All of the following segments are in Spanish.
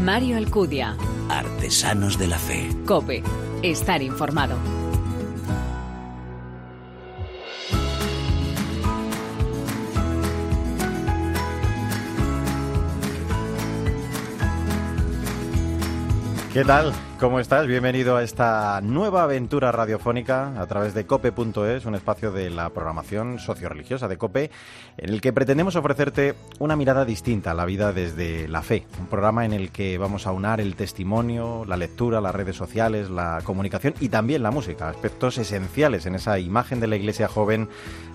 Mario Alcudia. Artesanos de la Fe. Cope. Estar informado. ¿Qué tal? ¿Cómo estás? Bienvenido a esta nueva aventura radiofónica a través de cope.es, un espacio de la programación socioreligiosa de Cope, en el que pretendemos ofrecerte una mirada distinta a la vida desde la fe. Un programa en el que vamos a unar el testimonio, la lectura, las redes sociales, la comunicación y también la música, aspectos esenciales en esa imagen de la iglesia joven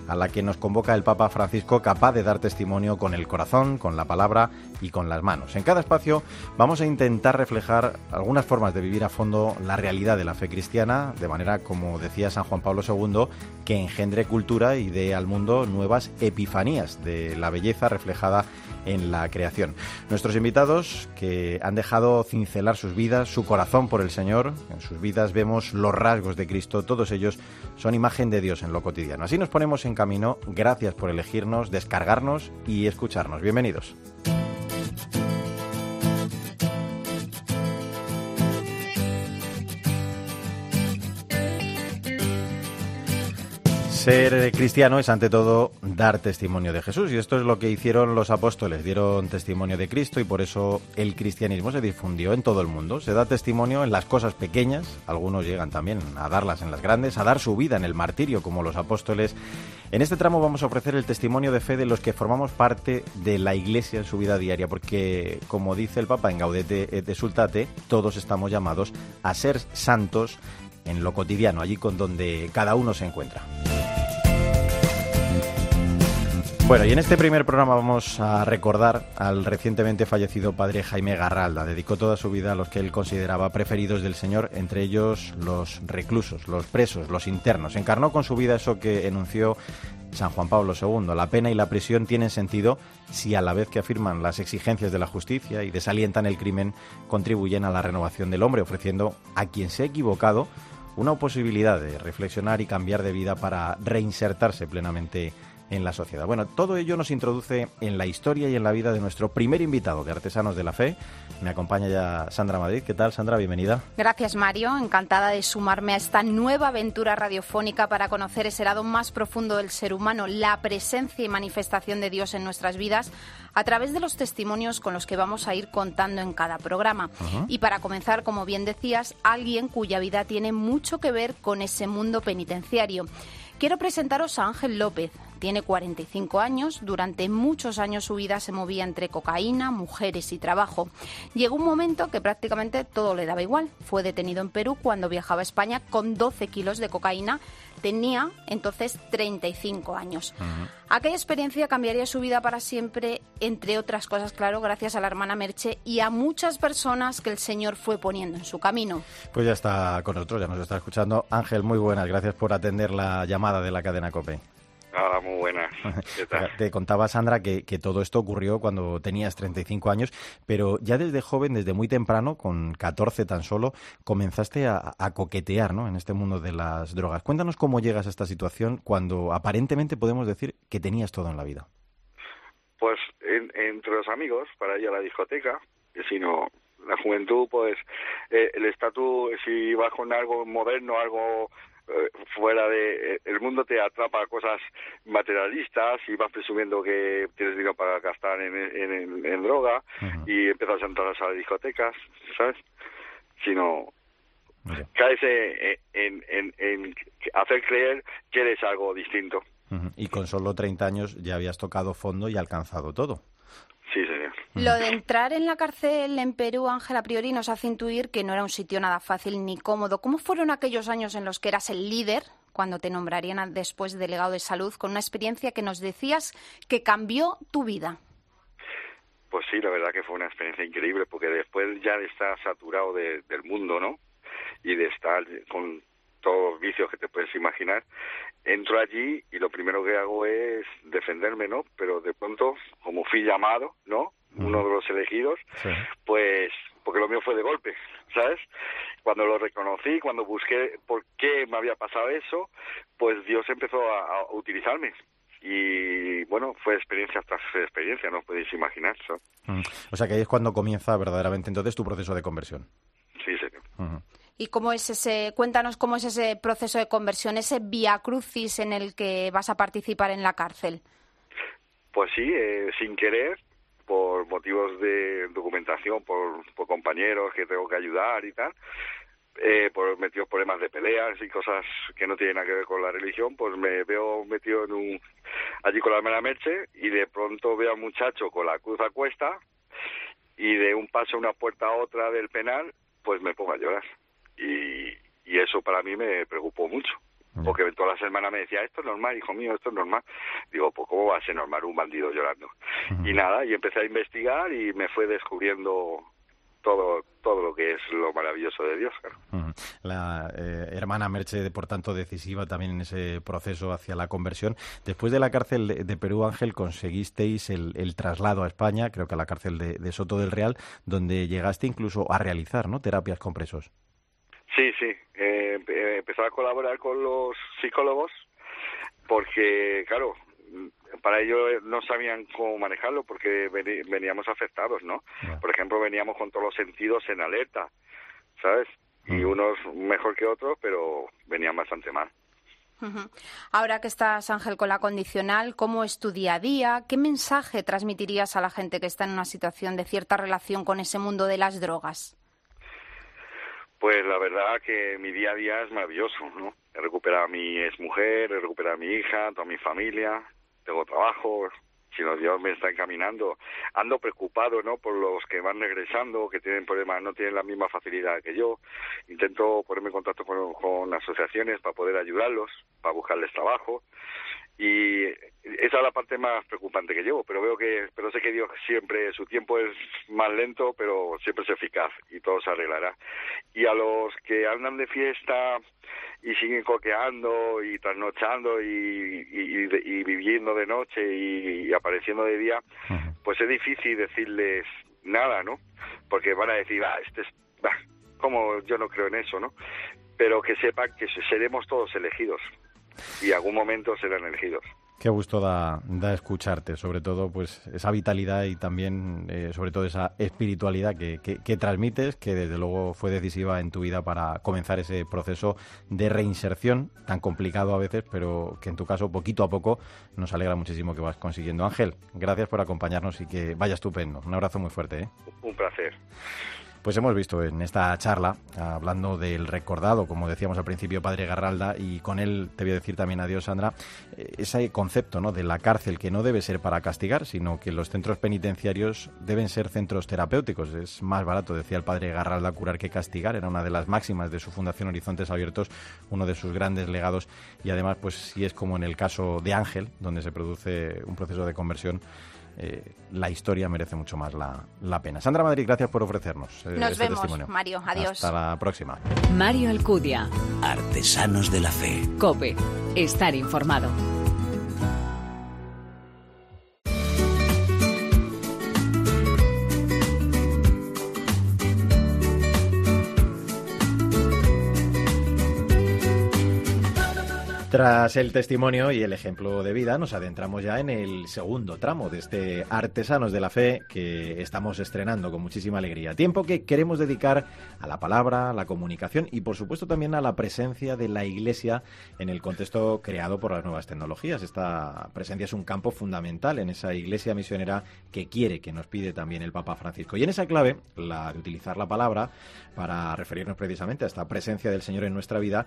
a la que nos convoca el Papa Francisco, capaz de dar testimonio con el corazón, con la palabra y con las manos. En cada espacio vamos a intentar reflejar algunas formas de vivir a fondo la realidad de la fe cristiana, de manera, como decía San Juan Pablo II, que engendre cultura y dé al mundo nuevas epifanías de la belleza reflejada en la creación. Nuestros invitados que han dejado cincelar sus vidas, su corazón por el Señor, en sus vidas vemos los rasgos de Cristo, todos ellos son imagen de Dios en lo cotidiano. Así nos ponemos en camino, gracias por elegirnos, descargarnos y escucharnos. Bienvenidos. Ser cristiano es ante todo dar testimonio de Jesús y esto es lo que hicieron los apóstoles, dieron testimonio de Cristo y por eso el cristianismo se difundió en todo el mundo. Se da testimonio en las cosas pequeñas, algunos llegan también a darlas en las grandes, a dar su vida en el martirio como los apóstoles. En este tramo vamos a ofrecer el testimonio de fe de los que formamos parte de la Iglesia en su vida diaria, porque como dice el Papa en Gaudete et Sultate, todos estamos llamados a ser santos en lo cotidiano, allí con donde cada uno se encuentra. Bueno, y en este primer programa vamos a recordar al recientemente fallecido padre Jaime Garralda. Dedicó toda su vida a los que él consideraba preferidos del Señor, entre ellos los reclusos, los presos, los internos. Encarnó con su vida eso que enunció San Juan Pablo II. La pena y la prisión tienen sentido si a la vez que afirman las exigencias de la justicia y desalientan el crimen, contribuyen a la renovación del hombre, ofreciendo a quien se ha equivocado una posibilidad de reflexionar y cambiar de vida para reinsertarse plenamente en la sociedad. Bueno, todo ello nos introduce en la historia y en la vida de nuestro primer invitado de Artesanos de la Fe. Me acompaña ya Sandra Madrid. ¿Qué tal, Sandra? Bienvenida. Gracias, Mario. Encantada de sumarme a esta nueva aventura radiofónica para conocer ese lado más profundo del ser humano, la presencia y manifestación de Dios en nuestras vidas a través de los testimonios con los que vamos a ir contando en cada programa. Y para comenzar, como bien decías, alguien cuya vida tiene mucho que ver con ese mundo penitenciario. Quiero presentaros a Ángel López. Tiene 45 años, durante muchos años su vida se movía entre cocaína, mujeres y trabajo. Llegó un momento que prácticamente todo le daba igual. Fue detenido en Perú cuando viajaba a España con 12 kilos de cocaína. Tenía entonces 35 años. Aquella experiencia cambiaría su vida para siempre, entre otras cosas, claro, gracias a la hermana Merche y a muchas personas que el Señor fue poniendo en su camino. Pues ya está con nosotros, ya nos está escuchando. Ángel, muy buenas, gracias por atender la llamada de la cadena COPE. Hola, muy buenas. Te contaba, Sandra, que, todo esto ocurrió cuando tenías 35 años, pero ya desde joven, desde muy temprano, con 14 tan solo, comenzaste a, coquetear ¿no? en este mundo de las drogas. Cuéntanos cómo llegas a esta situación cuando aparentemente podemos decir que tenías todo en la vida. Pues entre los amigos, para ir a la discoteca, sino la juventud, pues eh, el estatus, si vas con algo moderno, algo eh, fuera de eh, el mundo te atrapa cosas materialistas y vas presumiendo que tienes dinero para gastar en, en, droga y empiezas a entrar a las discotecas, ¿sabes? Sino caes en, en, hacer creer que eres algo distinto. Y con solo 30 años ya habías tocado fondo y alcanzado todo. Sí, señor. Lo de entrar en la cárcel en Perú, Ángel, a priori nos hace intuir que no era un sitio nada fácil ni cómodo. ¿Cómo fueron aquellos años en los que eras el líder, cuando te nombrarían después delegado de salud, con una experiencia que nos decías que cambió tu vida? Pues sí, la verdad que fue una experiencia increíble, porque después ya de estar saturado del mundo, ¿no? Y de estar con todos los vicios que te puedes imaginar, entro allí y lo primero que hago es defenderme, ¿no? Pero de pronto, como fui llamado, ¿no? Uno de los elegidos, pues porque lo mío fue de golpe, ¿sabes? Cuando lo reconocí, cuando busqué por qué me había pasado eso, pues Dios empezó a, utilizarme y bueno, fue experiencia tras experiencia, no podéis imaginar. eso. Mm. O sea que ahí es cuando comienza verdaderamente entonces tu proceso de conversión. Sí, señor. Ujú. ¿Y cómo es ese, cuéntanos cómo es ese proceso de conversión, ese vía crucis en el que vas a participar en la cárcel? Pues sí, eh, sin querer, por motivos de documentación, por, compañeros que tengo que ayudar y tal, eh, por metidos problemas de peleas y cosas que no tienen nada que ver con la religión, pues me veo metido en un allí con la hermana Merche y de pronto veo a muchacho con la cruz a cuesta y de un paso una puerta a otra del penal, pues me pongo a llorar. Y, y eso para mí me preocupó mucho. Porque todas las semanas me decía, esto es normal, hijo mío, esto es normal. Digo, pues ¿cómo va a ser normal un bandido llorando? Y nada, y empecé a investigar y me fue descubriendo todo todo lo que es lo maravilloso de Dios. Claro. La eh, hermana Merche, por tanto, decisiva también en ese proceso hacia la conversión. Después de la cárcel de, de Perú, Ángel, conseguisteis el, el traslado a España, creo que a la cárcel de, de Soto del Real, donde llegaste incluso a realizar ¿no? terapias con presos. Sí, sí, eh, empe- empezó a colaborar con los psicólogos porque, claro, mm, para ello no sabían cómo manejarlo porque veníamos afectados, ¿no? Por ejemplo, veníamos con todos los sentidos en alerta, ¿sabes? Y Mm. unos mejor que otros, pero venían bastante mal. Ahora que estás, Ángel, con la condicional, ¿cómo es tu día a día? ¿Qué mensaje transmitirías a la gente que está en una situación de cierta relación con ese mundo de las drogas? Pues la verdad que mi día a día es maravilloso, ¿no? He recuperado a mi exmujer, he recuperado a mi hija, toda mi familia, tengo trabajo, si no Dios me está encaminando. Ando preocupado, ¿no? Por los que van regresando, que tienen problemas, no tienen la misma facilidad que yo. Intento ponerme en contacto con, con asociaciones para poder ayudarlos, para buscarles trabajo. Y esa es la parte más preocupante que llevo, pero veo que, pero sé que Dios siempre, su tiempo es más lento, pero siempre es eficaz y todo se arreglará. Y a los que andan de fiesta y siguen coqueando y trasnochando y, y, y de- y viviendo de noche y, apareciendo de día, pues es difícil decirles nada, ¿no? Porque van a decir, ah, este es, bah, como yo no creo en eso, ¿no? Pero que sepan que seremos todos elegidos y en algún momento serán elegidos. Qué gusto da, escucharte, sobre todo pues esa vitalidad y también eh, sobre todo esa espiritualidad que, que- que transmites, que desde luego fue decisiva en tu vida para comenzar ese proceso de reinserción tan complicado a veces, pero que en tu caso poquito a poco nos alegra muchísimo que vas consiguiendo. Ángel, gracias por acompañarnos y que vaya estupendo. Un abrazo muy fuerte. ¿eh? Un placer. Pues hemos visto en esta charla, hablando del recordado, como decíamos al principio, Padre Garralda, y con él te voy a decir también adiós, Sandra, eh, ese concepto ¿no? de la cárcel que no debe ser para castigar, sino que los centros penitenciarios deben ser centros terapéuticos. Es más barato, decía el Padre Garralda, curar que castigar. Era una de las máximas de su Fundación Horizontes Abiertos, uno de sus grandes legados, y además, pues si es como en el caso de Ángel, donde se produce un proceso de conversión, eh, la historia merece mucho más la, la pena. Sandra Madrid, gracias por ofrecernos eh, Nos este vemos, testimonio. Mario. Adiós. Hasta la próxima. Mario Alcudia. Artesanos de la Fe. Cope. Estar informado. Tras el testimonio y el ejemplo de vida, nos adentramos ya en el segundo tramo de este Artesanos de la Fe que estamos estrenando con muchísima alegría. Tiempo que queremos dedicar a la palabra, a la comunicación y por supuesto también a la presencia de la Iglesia en el contexto creado por las nuevas tecnologías. Esta presencia es un campo fundamental en esa Iglesia misionera que quiere, que nos pide también el Papa Francisco. Y en esa clave, la de utilizar la palabra para referirnos precisamente a esta presencia del Señor en nuestra vida,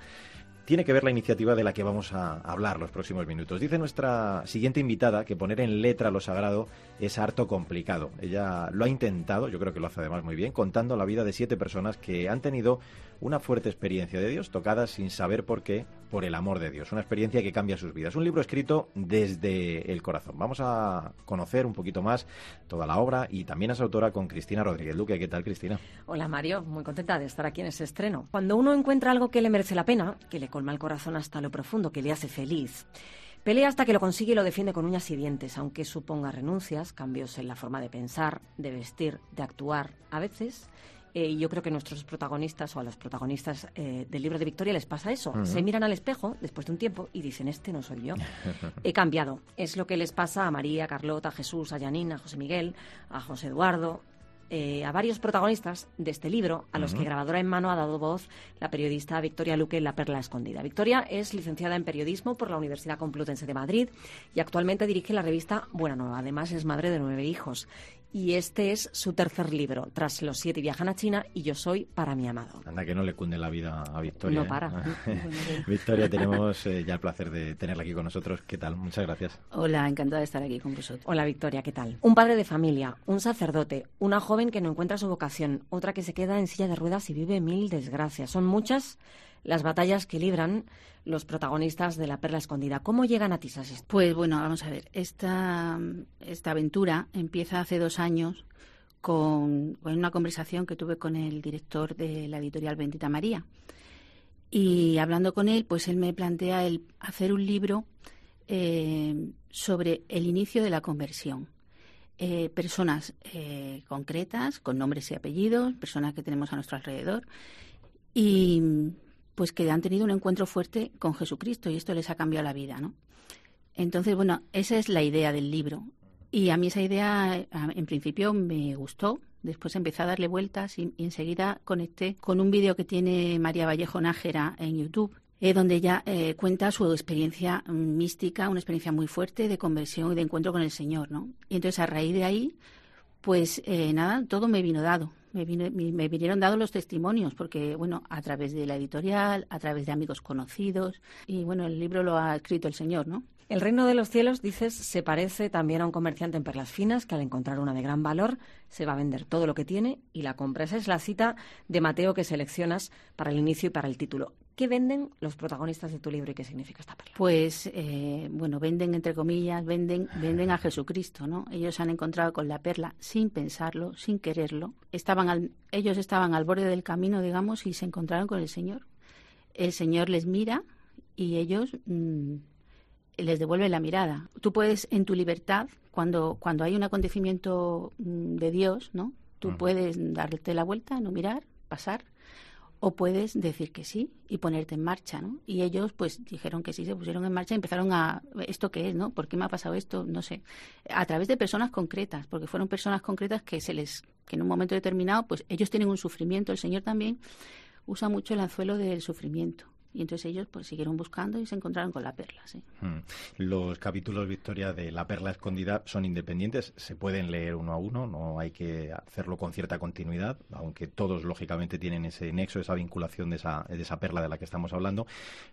tiene que ver la iniciativa de la que vamos a hablar los próximos minutos. Dice nuestra siguiente invitada que poner en letra lo sagrado es harto complicado. Ella lo ha intentado, yo creo que lo hace además muy bien, contando la vida de siete personas que han tenido una fuerte experiencia de Dios, tocadas sin saber por qué, por el amor de Dios. Una experiencia que cambia sus vidas. Un libro escrito desde el corazón. Vamos a conocer un poquito más toda la obra y también a su autora con Cristina Rodríguez Duque. ¿Qué tal, Cristina? Hola Mario, muy contenta de estar aquí en ese estreno. Cuando uno encuentra algo que le merece la pena, que le colma el corazón hasta lo profundo, que le hace feliz, pelea hasta que lo consigue y lo defiende con uñas y dientes, aunque suponga renuncias, cambios en la forma de pensar, de vestir, de actuar, a veces Eh, y yo creo que a nuestros protagonistas o a los protagonistas eh, del libro de Victoria les pasa eso. Se miran al espejo después de un tiempo y dicen, este no soy yo. He cambiado. Es lo que les pasa a María, a Carlota, a Jesús, a Janine, a José Miguel, a José Eduardo, eh, a varios protagonistas de este libro, a los que grabadora en mano ha dado voz la periodista Victoria Luque en La Perla Escondida. Victoria es licenciada en periodismo por la Universidad Complutense de Madrid y actualmente dirige la revista Buena Nueva. Además es madre de nueve hijos y este es su tercer libro. Tras los siete viajan a China y yo soy para mi amado. Anda que no le cunde la vida a Victoria. No para. ¿eh? Victoria, tenemos eh, ya el placer de tenerla aquí con nosotros. ¿Qué tal? Muchas gracias. Hola, encantada de estar aquí con vosotros. Hola Victoria, ¿qué tal? Un padre de familia, un sacerdote, una joven que no encuentra su vocación, otra que se queda en silla de ruedas y vive mil desgracias. Son muchas las batallas que libran los protagonistas de La Perla Escondida. ¿Cómo llegan a Tisas? Pues bueno, vamos a ver. Esta, esta aventura empieza hace dos años con, con, una conversación que tuve con el director de la editorial Bendita María. Y hablando con él, pues él me plantea el hacer un libro eh, sobre el inicio de la conversión. Eh, personas eh, concretas, con nombres y apellidos, personas que tenemos a nuestro alrededor, y pues que han tenido un encuentro fuerte con Jesucristo y esto les ha cambiado la vida, ¿no? Entonces, bueno, esa es la idea del libro. Y a mí esa idea, en principio, me gustó. Después empecé a darle vueltas y, enseguida conecté con un vídeo que tiene María Vallejo Nájera en YouTube, eh, donde ella eh, cuenta su experiencia mística, una experiencia muy fuerte de conversión y de encuentro con el Señor, ¿no? Y entonces a raíz de ahí, pues eh, nada, todo me vino dado me, me, vinieron dados los testimonios, porque, bueno, a través de la editorial, a través de amigos conocidos, y bueno, el libro lo ha escrito el Señor, ¿no? El reino de los cielos, dices, se parece también a un comerciante en perlas finas que al encontrar una de gran valor se va a vender todo lo que tiene y la compra. Esa es la cita de Mateo que seleccionas para el inicio y para el título. ¿Qué venden los protagonistas de tu libro y qué significa esta perla? Pues, eh, bueno, venden entre comillas, venden, venden a Jesucristo, ¿no? Ellos se han encontrado con la perla sin pensarlo, sin quererlo. Estaban ellos estaban al borde del camino, digamos, y se encontraron con el Señor. El Señor les mira y ellos mm, les devuelve la mirada. Tú puedes, en tu libertad, cuando, cuando hay un acontecimiento mm, de Dios, ¿no? Tú puedes darte la vuelta, no mirar, pasar, o puedes decir que sí y ponerte en marcha, ¿no? Y ellos, pues, dijeron que sí, se pusieron en marcha y empezaron a, ¿esto qué es, no? ¿Por qué me ha pasado esto? No sé. A través de personas concretas, porque fueron personas concretas que se les, que en un momento determinado, pues, ellos tienen un sufrimiento. El Señor también usa mucho el anzuelo del sufrimiento. Y entonces ellos pues siguieron buscando y se encontraron con la perla. ¿sí? Hmm. Los capítulos, Victoria, de La perla escondida son independientes, se pueden leer uno a uno, no hay que hacerlo con cierta continuidad, aunque todos lógicamente tienen ese nexo, esa vinculación de esa, de esa perla de la que estamos hablando,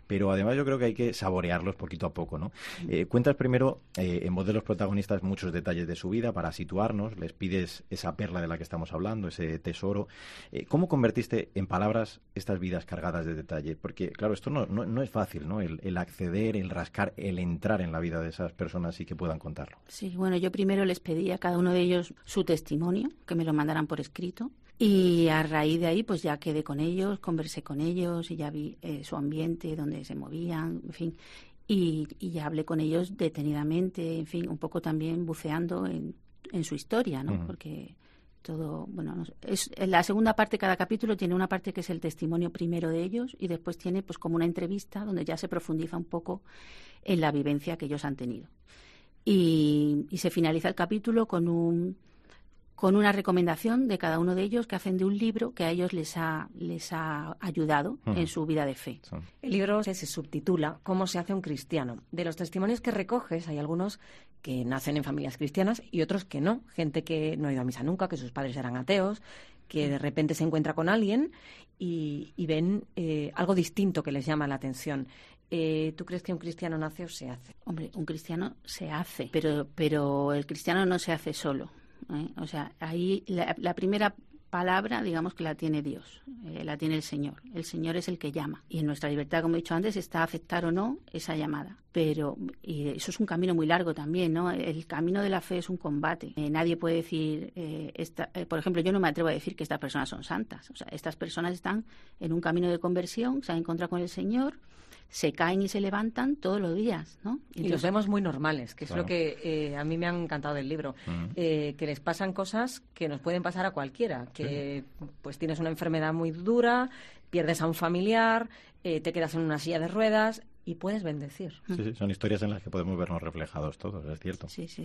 pero además yo creo que hay que saborearlos poquito a poco. ¿no? Eh, cuentas primero, eh, en voz de los protagonistas, muchos detalles de su vida para situarnos, les pides esa perla de la que estamos hablando, ese tesoro. Eh, ¿Cómo convertiste en palabras estas vidas cargadas de detalle? Porque, claro, esto no, no, es fácil, ¿no? El, acceder, el rascar, el entrar en la vida de esas personas y que puedan contarlo. Sí, bueno, yo primero les pedí a cada uno de ellos su testimonio, que me lo mandaran por escrito. Y a raíz de ahí, pues ya quedé con ellos, conversé con ellos y ya vi eh, su ambiente, donde se movían, en fin. Y, ya hablé con ellos detenidamente, en fin, un poco también buceando en, en su historia, ¿no? Porque todo, bueno, es, la segunda parte, cada capítulo tiene una parte que es el testimonio primero de ellos y después tiene pues como una entrevista donde ya se profundiza un poco en la vivencia que ellos han tenido. Y, y se finaliza el capítulo con un con una recomendación de cada uno de ellos que hacen de un libro que a ellos les ha, les ha ayudado en su vida de fe. El libro se subtitula ¿Cómo se hace un cristiano? De los testimonios que recoges hay algunos que nacen en familias cristianas y otros que no. Gente que no ha ido a misa nunca, que sus padres eran ateos, que de repente se encuentra con alguien y, ven eh, algo distinto que les llama la atención. Eh, ¿Tú crees que un cristiano nace o se hace? Hombre, un cristiano se hace, pero, pero el cristiano no se hace solo. ¿Eh? O sea, ahí la, primera palabra, digamos que la tiene Dios, eh, la tiene el Señor. El Señor es el que llama. Y en nuestra libertad, como he dicho antes, está aceptar o no esa llamada. Pero y eso es un camino muy largo también, ¿no? El camino de la fe es un combate. Eh, nadie puede decir, esta, por ejemplo, yo no me atrevo a decir que estas personas son santas. O sea, estas personas están en un camino de conversión, se han encontrado con el Señor se caen y se levantan todos los días, ¿no? y los vemos muy normales, que es lo que eh, a mí me ha encantado del libro, eh, que les pasan cosas que nos pueden pasar a cualquiera, que pues tienes una enfermedad muy dura, pierdes a un familiar, eh, te quedas en una silla de ruedas y puedes bendecir. Sí, sí, son historias en las que podemos vernos reflejados todos, es cierto. Sí, sí,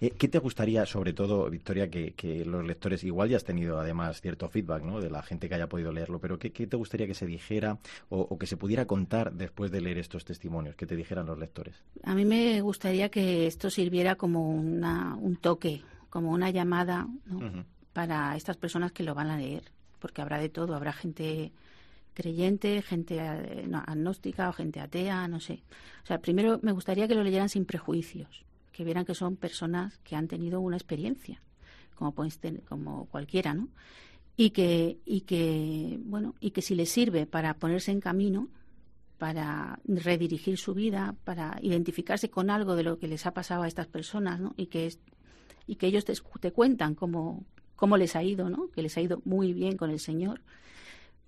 eh, ¿Qué te gustaría, sobre todo, Victoria, que, los lectores, igual ya has tenido además cierto feedback ¿no? de la gente que haya podido leerlo, pero ¿qué, te gustaría que se dijera o, que se pudiera contar después de leer estos testimonios, que te dijeran los lectores? A mí me gustaría que esto sirviera como una, un toque, como una llamada para estas personas que lo van a leer, porque habrá de todo, habrá gente creyente, gente eh, agnóstica o gente atea, no sé. O sea, primero me gustaría que lo leyeran sin prejuicios, que vieran que son personas que han tenido una experiencia, como como cualquiera, ¿no? Y que y que bueno, y que si les sirve para ponerse en camino, para redirigir su vida, para identificarse con algo de lo que les ha pasado a estas personas, ¿no? Y que y que ellos te, te cuentan cómo cómo les ha ido, ¿no? Que les ha ido muy bien con el Señor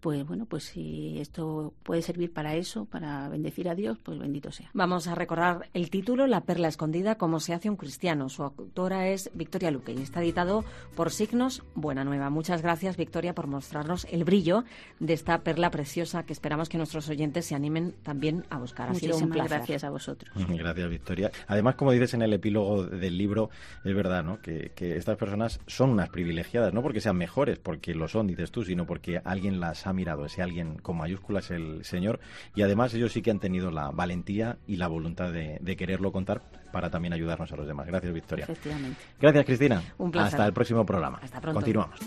pues bueno, pues si esto puede servir para eso, para bendecir a Dios, pues bendito sea. Vamos a recordar el título, La perla escondida, cómo se hace un cristiano. Su autora es Victoria Luque y está editado por Signos Buena Nueva. Muchas gracias, Victoria, por mostrarnos el brillo de esta perla preciosa que esperamos que nuestros oyentes se animen también a buscar. Ha sido un placer. gracias a vosotros. Gracias, Victoria. Además, como dices en el epílogo del libro, es verdad, ¿no? Que, que estas personas son unas privilegiadas, no porque sean mejores, porque lo son, dices tú, sino porque alguien las ha mirado. Ese alguien con mayúsculas el Señor. Y además ellos sí que han tenido la valentía y la voluntad de, quererlo contar para también ayudarnos a los demás. Gracias, Victoria. Efectivamente. Gracias, Cristina. Un placer. Hasta el próximo programa. Hasta pronto. Continuamos.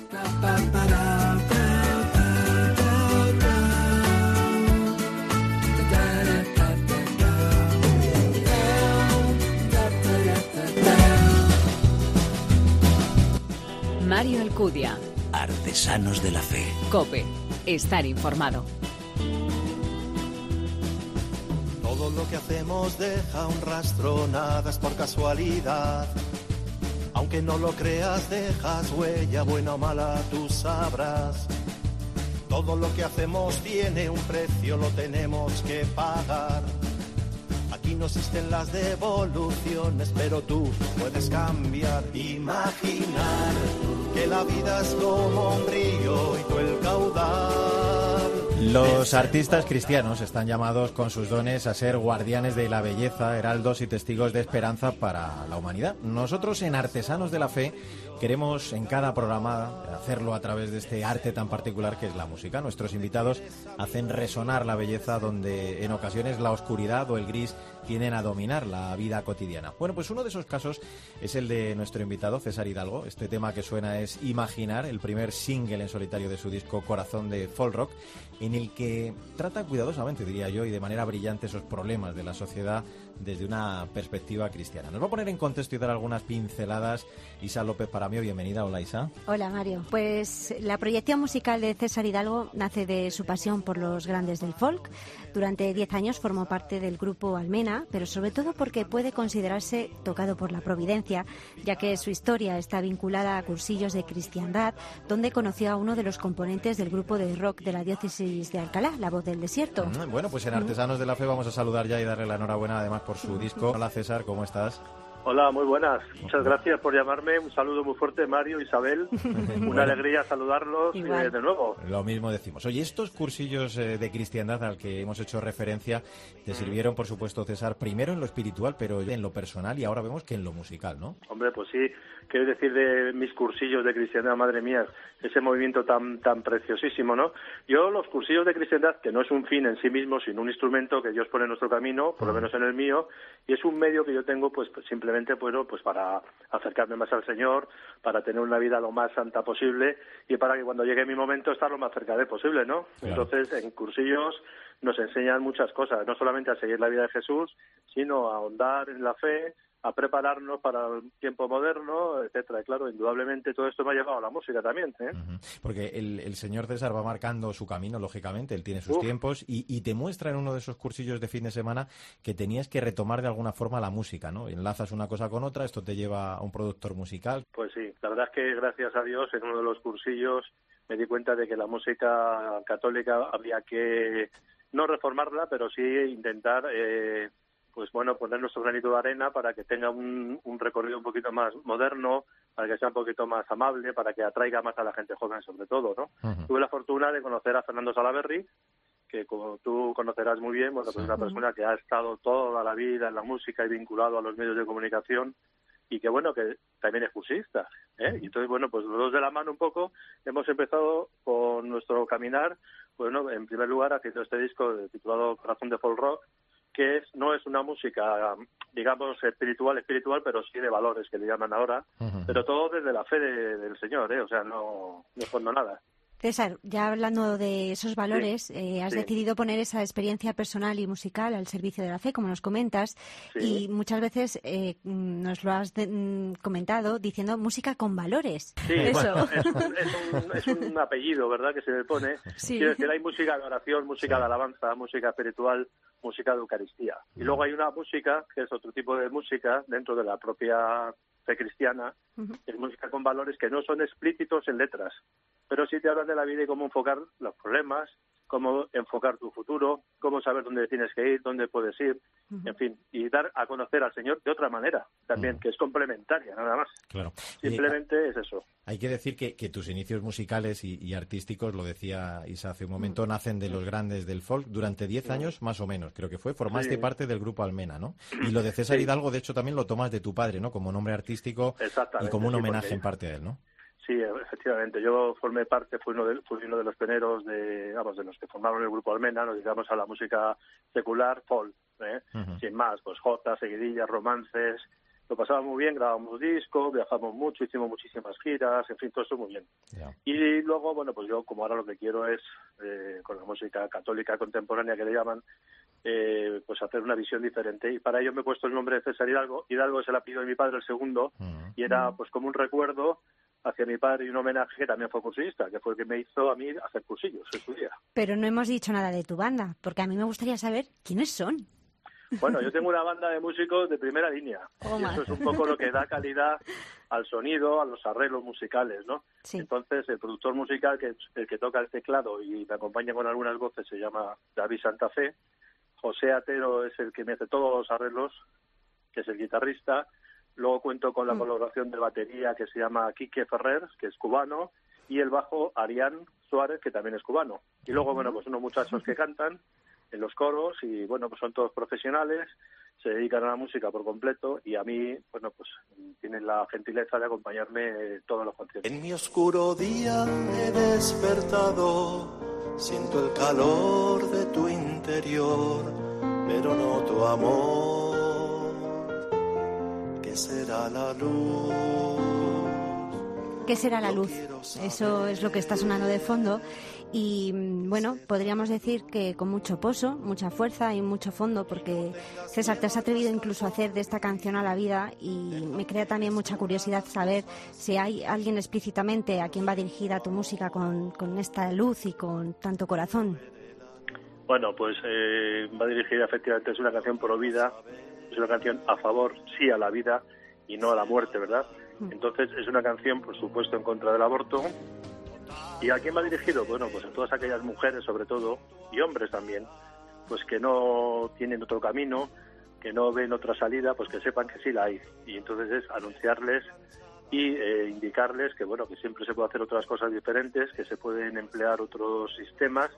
Mario Alcudia. Artesanos de la Fe. Cope. Estar informado. Todo lo que hacemos deja un rastro, nada es por casualidad. Aunque no lo creas, dejas huella, buena o mala, tú sabrás. Todo lo que hacemos tiene un precio, lo tenemos que pagar. Aquí no existen las devoluciones, pero tú puedes cambiar. Imaginar que la vida es como un río y tú el caudal. Los artistas cristianos están llamados con sus dones a ser guardianes de la belleza, heraldos y testigos de esperanza para la humanidad. Nosotros en Artesanos de la Fe queremos en cada programa hacerlo a través de este arte tan particular que es la música. Nuestros invitados hacen resonar la belleza donde en ocasiones la oscuridad o el gris tienen a dominar la vida cotidiana. Bueno, pues uno de esos casos es el de nuestro invitado César Hidalgo. Este tema que suena es Imaginar, el primer single en solitario de su disco Corazón de Folk Rock, en el que trata cuidadosamente, diría yo, y de manera brillante esos problemas de la sociedad desde una perspectiva cristiana. Nos va a poner en contexto y dar algunas pinceladas Isa López para mí, bienvenida. Hola Isa. Hola Mario. Pues la proyección musical de César Hidalgo nace de su pasión por los grandes del folk. Durante diez años formó parte del grupo Almena, pero sobre todo porque puede considerarse tocado por la providencia, ya que su historia está vinculada a cursillos de cristiandad, donde conoció a uno de los componentes del grupo de rock de la diócesis de Alcalá, La Voz del Desierto. Bueno, pues en Artesanos de la Fe vamos a saludar ya y darle la enhorabuena además por su disco. Hola César, ¿cómo estás? Hola, muy buenas. Muchas gracias por llamarme. Un saludo muy fuerte, Mario, Isabel. Una alegría saludarlos eh, de nuevo. Lo mismo decimos. Oye, estos cursillos eh, de cristiandad al que hemos hecho referencia te sirvieron, por supuesto, César, primero en lo espiritual, pero en lo personal y ahora vemos que en lo musical, ¿no? Hombre, pues sí. Quiero decir de mis cursillos de cristiandad, madre mía, ese movimiento tan tan preciosísimo, ¿no? Yo los cursillos de cristiandad, que no es un fin en sí mismo, sino un instrumento que Dios pone en nuestro camino, por lo menos en el mío, y es un medio que yo tengo, pues, pues simplemente pues, pues para acercarme más al Señor, para tener una vida lo más santa posible y para que cuando llegue mi momento estar lo más cerca de posible, ¿no? Entonces, en cursillos nos enseñan muchas cosas, no solamente a seguir la vida de Jesús, sino a ahondar en la fe, a prepararnos para el tiempo moderno, etcétera. Y claro, indudablemente todo esto me ha llevado a la música también. ¿eh? Porque el, señor César va marcando su camino, lógicamente, él tiene sus tiempos y, te muestra en uno de esos cursillos de fin de semana que tenías que retomar de alguna forma la música, ¿no? Enlazas una cosa con otra, esto te lleva a un productor musical. Pues sí, la verdad es que gracias a Dios en uno de los cursillos me di cuenta de que la música católica había que no reformarla, pero sí intentar eh, pues bueno, poner nuestro granito de arena para que tenga un, recorrido un poquito más moderno, para que sea un poquito más amable, para que atraiga más a la gente joven sobre todo, ¿no? Tuve la fortuna de conocer a Fernando Salaberry, que como tú conocerás muy bien, bueno, pues es una persona que ha estado toda la vida en la música y vinculado a los medios de comunicación y que bueno, que también es cursista. ¿eh? Y entonces, bueno, pues los dos de la mano un poco hemos empezado con nuestro caminar, bueno, en primer lugar haciendo este disco titulado Corazón de Folk Rock, que es, no es una música, digamos, espiritual, espiritual, pero sí de valores, que le llaman ahora, pero todo desde la fe del Señor, ¿eh? o sea, no, no fondo nada. César, ya hablando de esos valores, eh, has decidido poner esa experiencia personal y musical al servicio de la fe, como nos comentas, y muchas veces eh, nos lo has mm, comentado diciendo música con valores. Sí, Eso. es, un, apellido, ¿verdad?, que se le pone. Sí. Quiero decir, hay música de oración, música de alabanza, música espiritual, música de Eucaristía. Y luego hay una música, que es otro tipo de música, dentro de la propia fe cristiana, es música con valores que no son explícitos en letras, pero sí te hablan de la vida y cómo enfocar los problemas, cómo enfocar tu futuro, cómo saber dónde tienes que ir, dónde puedes ir, en fin, y dar a conocer al Señor de otra manera también, que es complementaria, nada más. Claro. Simplemente es eso. Hay que decir que, tus inicios musicales y, artísticos, lo decía Isa hace un momento, nacen de los grandes del folk durante 10 años más o menos, creo que fue. Formaste parte del grupo Almena, ¿no? Y lo de César Hidalgo, de hecho, también lo tomas de tu padre, ¿no? Como nombre artístico y como un homenaje en parte a él, ¿no? Sí, efectivamente. Yo formé parte, fui uno de, fui uno de los pioneros de, vamos, de los que formaron el grupo Almena, nos dedicamos a la música secular, folk, ¿eh? sin más, pues jotas, seguidillas, romances. Lo pasábamos muy bien, grabamos discos, viajamos mucho, hicimos muchísimas giras, en fin, todo eso muy bien. Y luego, bueno, pues yo, como ahora lo que quiero es, eh, con la música católica contemporánea que le llaman, eh, pues hacer una visión diferente. Y para ello me he puesto el nombre de César Hidalgo. Hidalgo es el apellido de mi padre, el segundo, y era pues como un recuerdo hacia mi padre y un homenaje que también fue cursista, que fue el que me hizo a mí hacer cursillos en su día. Pero no hemos dicho nada de tu banda, porque a mí me gustaría saber quiénes son. Bueno, yo tengo una banda de músicos de primera línea. y eso es un poco lo que da calidad al sonido, a los arreglos musicales, ¿no? Entonces, el productor musical, que el que toca el teclado y me acompaña con algunas voces, se llama David Santa Fe. José Atero es el que me hace todos los arreglos, que es el guitarrista. Luego cuento con la mm. colaboración de batería que se llama Quique Ferrer, que es cubano, y el bajo Arián Suárez, que también es cubano. Y luego, bueno, pues unos muchachos que cantan en los coros y, bueno, pues son todos profesionales, se dedican a la música por completo y a mí, bueno, pues tienen la gentileza de acompañarme todos los conciertos. En mi oscuro día he despertado, siento el calor de tu interior, pero no tu amor ¿Qué será la luz? ¿Qué será la luz? Eso es lo que está sonando de fondo. Y mm, bueno, podríamos decir que con mucho pozo, mucha fuerza y mucho fondo, porque César, te has atrevido incluso a hacer de esta canción a la vida y me crea también mucha curiosidad saber si hay alguien explícitamente a quien va dirigida tu música con, con esta luz y con tanto corazón. Bueno, pues eh, va dirigida efectivamente, es una canción pro vida, es una canción a favor, sí, a la vida y no a la muerte, ¿verdad? Mm. Entonces es una canción, por supuesto, en contra del aborto. ¿Y a quién va dirigido? Bueno, pues a todas aquellas mujeres, sobre todo, y hombres también, pues que no tienen otro camino, que no ven otra salida, pues que sepan que sí la hay. Y entonces es anunciarles y eh, indicarles que, bueno, que siempre se puede hacer otras cosas diferentes, que se pueden emplear otros sistemas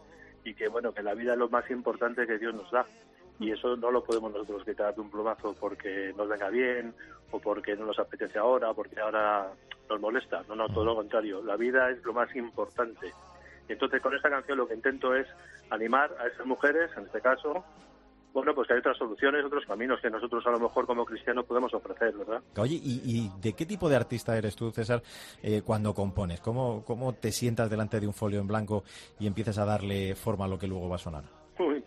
y que, bueno, que la vida es lo más importante que Dios nos da y eso no lo podemos nosotros quitar de un plumazo porque nos venga bien o porque no nos apetece ahora, porque ahora nos molesta. No, no, todo lo contrario. La vida es lo más importante. Y entonces con esta canción lo que intento es animar a esas mujeres, en este caso, bueno, pues que hay otras soluciones, otros caminos que nosotros a lo mejor como cristianos podemos ofrecer, ¿verdad? Oye, ¿y, de qué tipo de artista eres tú, César, eh, cuando compones? ¿Cómo, ¿Cómo te sientas delante de un folio en blanco y empiezas a darle forma a lo que luego va a sonar?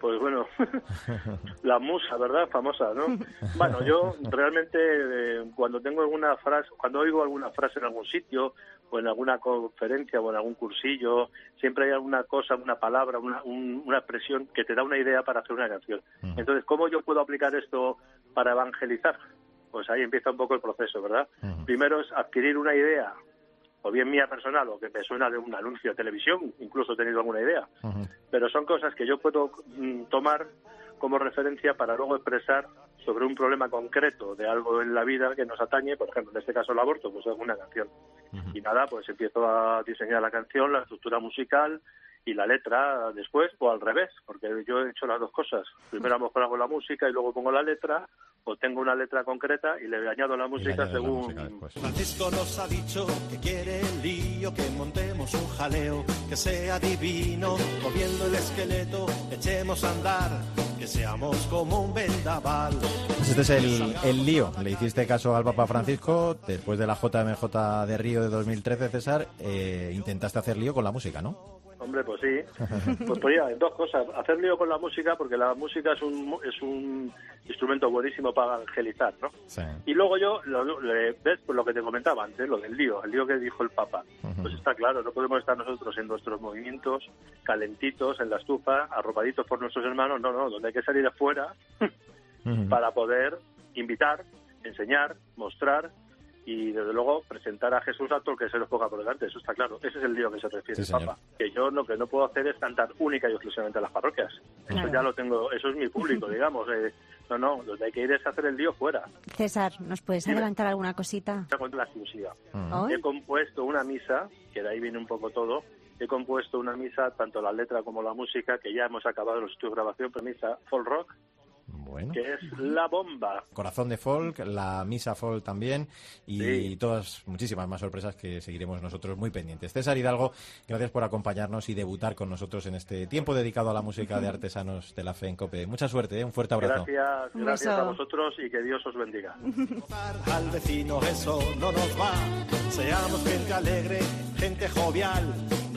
Pues bueno, la musa, ¿verdad? Famosa, ¿no? Bueno, yo realmente eh, cuando tengo alguna frase, cuando oigo alguna frase en algún sitio o en alguna conferencia o en algún cursillo, siempre hay alguna cosa, una palabra, una, una expresión que te da una idea para hacer una canción. Entonces, ¿cómo yo puedo aplicar esto para evangelizar? Pues ahí empieza un poco el proceso, ¿verdad? Primero es adquirir una idea o bien mía personal o que me suena de un anuncio de televisión, incluso he tenido alguna idea. Pero son cosas que yo puedo mm, tomar como referencia para luego expresar sobre un problema concreto de algo en la vida que nos atañe, por ejemplo, en este caso el aborto, pues hago una canción. Y nada, pues empiezo a diseñar la canción, la estructura musical y la letra después o al revés, porque yo he hecho las dos cosas. Primero a lo mejor hago la música y luego pongo la letra, o tengo una letra concreta y le añado la música según... Francisco nos ha dicho que quiere el lío, que montemos un jaleo, que sea divino, moviendo el esqueleto, echemos a andar, que seamos como un vendaval. Pues este es el, el lío. Le hiciste caso al Papa Francisco después de la JMJ de Río de 2013, César. eh, intentaste hacer lío con la música, ¿no? Hombre, pues sí. Pues podría, dos cosas. Hacer lío con la música, porque la música es un, es un instrumento buenísimo para evangelizar, ¿no? Sí. Y luego yo, lo, lo- le- ves pues lo que te comentaba antes, lo del lío, el lío que dijo el Papa. Pues está claro, no podemos estar nosotros en nuestros movimientos, calentitos, en la estufa, arropaditos por nuestros hermanos, no, no, donde hay que salir afuera para poder invitar, enseñar, mostrar y desde luego presentar a Jesús a todo el que se nos ponga por delante, eso está claro. Ese es el lío que se refiere Sí, el. Papa. Que yo lo que no puedo hacer es cantar única y exclusivamente a las parroquias. Claro. Eso ya lo tengo, eso es mi público, digamos. eh, no, no, donde hay que ir es hacer el lío fuera. César, ¿nos puedes adelantar alguna cosita? Te cuento la exclusiva. He compuesto una misa, que de ahí viene un poco todo. He compuesto una misa, tanto la letra como la música, que ya hemos acabado los estudios de grabación, pero misa folk rock, Bueno. que es la bomba. Corazón de Folk, la Misa Folk también y Sí. todas, muchísimas más sorpresas que seguiremos nosotros muy pendientes. César Hidalgo, gracias por acompañarnos y debutar con nosotros en este tiempo dedicado a la música de artesanos de la fe en COPE. Mucha suerte, ¿eh? un fuerte abrazo. Gracias, gracias a vosotros y que Dios os bendiga. Al vecino eso no nos va. Seamos gente alegre, gente jovial.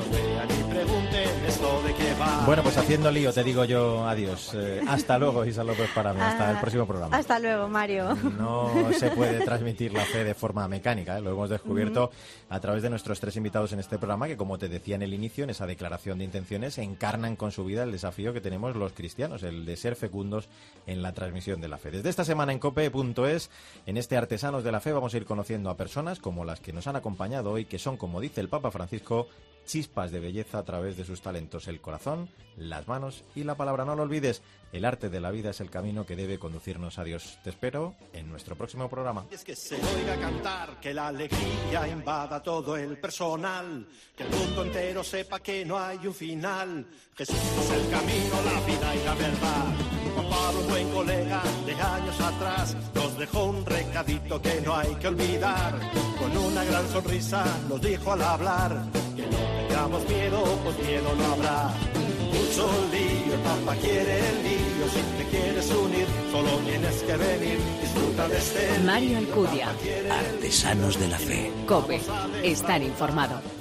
No vean ni pregunten esto de qué va. Bueno, pues haciendo lío, te digo yo adiós. Eh, hasta luego, Isa López para mí. Hasta Ah, el próximo programa. Hasta luego, Mario. No se puede transmitir la fe de forma mecánica, ¿eh? lo hemos descubierto a través de nuestros tres invitados en este programa, que como te decía en el inicio, en esa declaración de intenciones, encarnan con su vida el desafío que tenemos los cristianos, el de ser fecundos en la transmisión de la fe. Desde esta semana en cope.es, en este Artesanos de la Fe, vamos a ir conociendo a personas como las que nos han acompañado hoy, que son, como dice el Papa Francisco, chispas de belleza a través de sus talentos, el corazón, las manos y la palabra. No lo olvides, el arte de la vida es el camino que debe conducirnos a Dios. Te espero en nuestro próximo programa. Es que se oiga cantar, que la alegría invada todo el personal, que el mundo entero sepa que no hay un final. Jesús es el camino, la vida y la verdad. Juan Pablo, buen colega de años atrás, nos dejó un recadito que no hay que olvidar. Con una gran sonrisa nos dijo al hablar no tengamos miedo, pues miedo no habrá. Mucho lío, el Papa quiere el lío, si te quieres unir, solo tienes que venir, disfruta de este Mario Alcudia. Artesanos de la fe. Cope. Estar informado.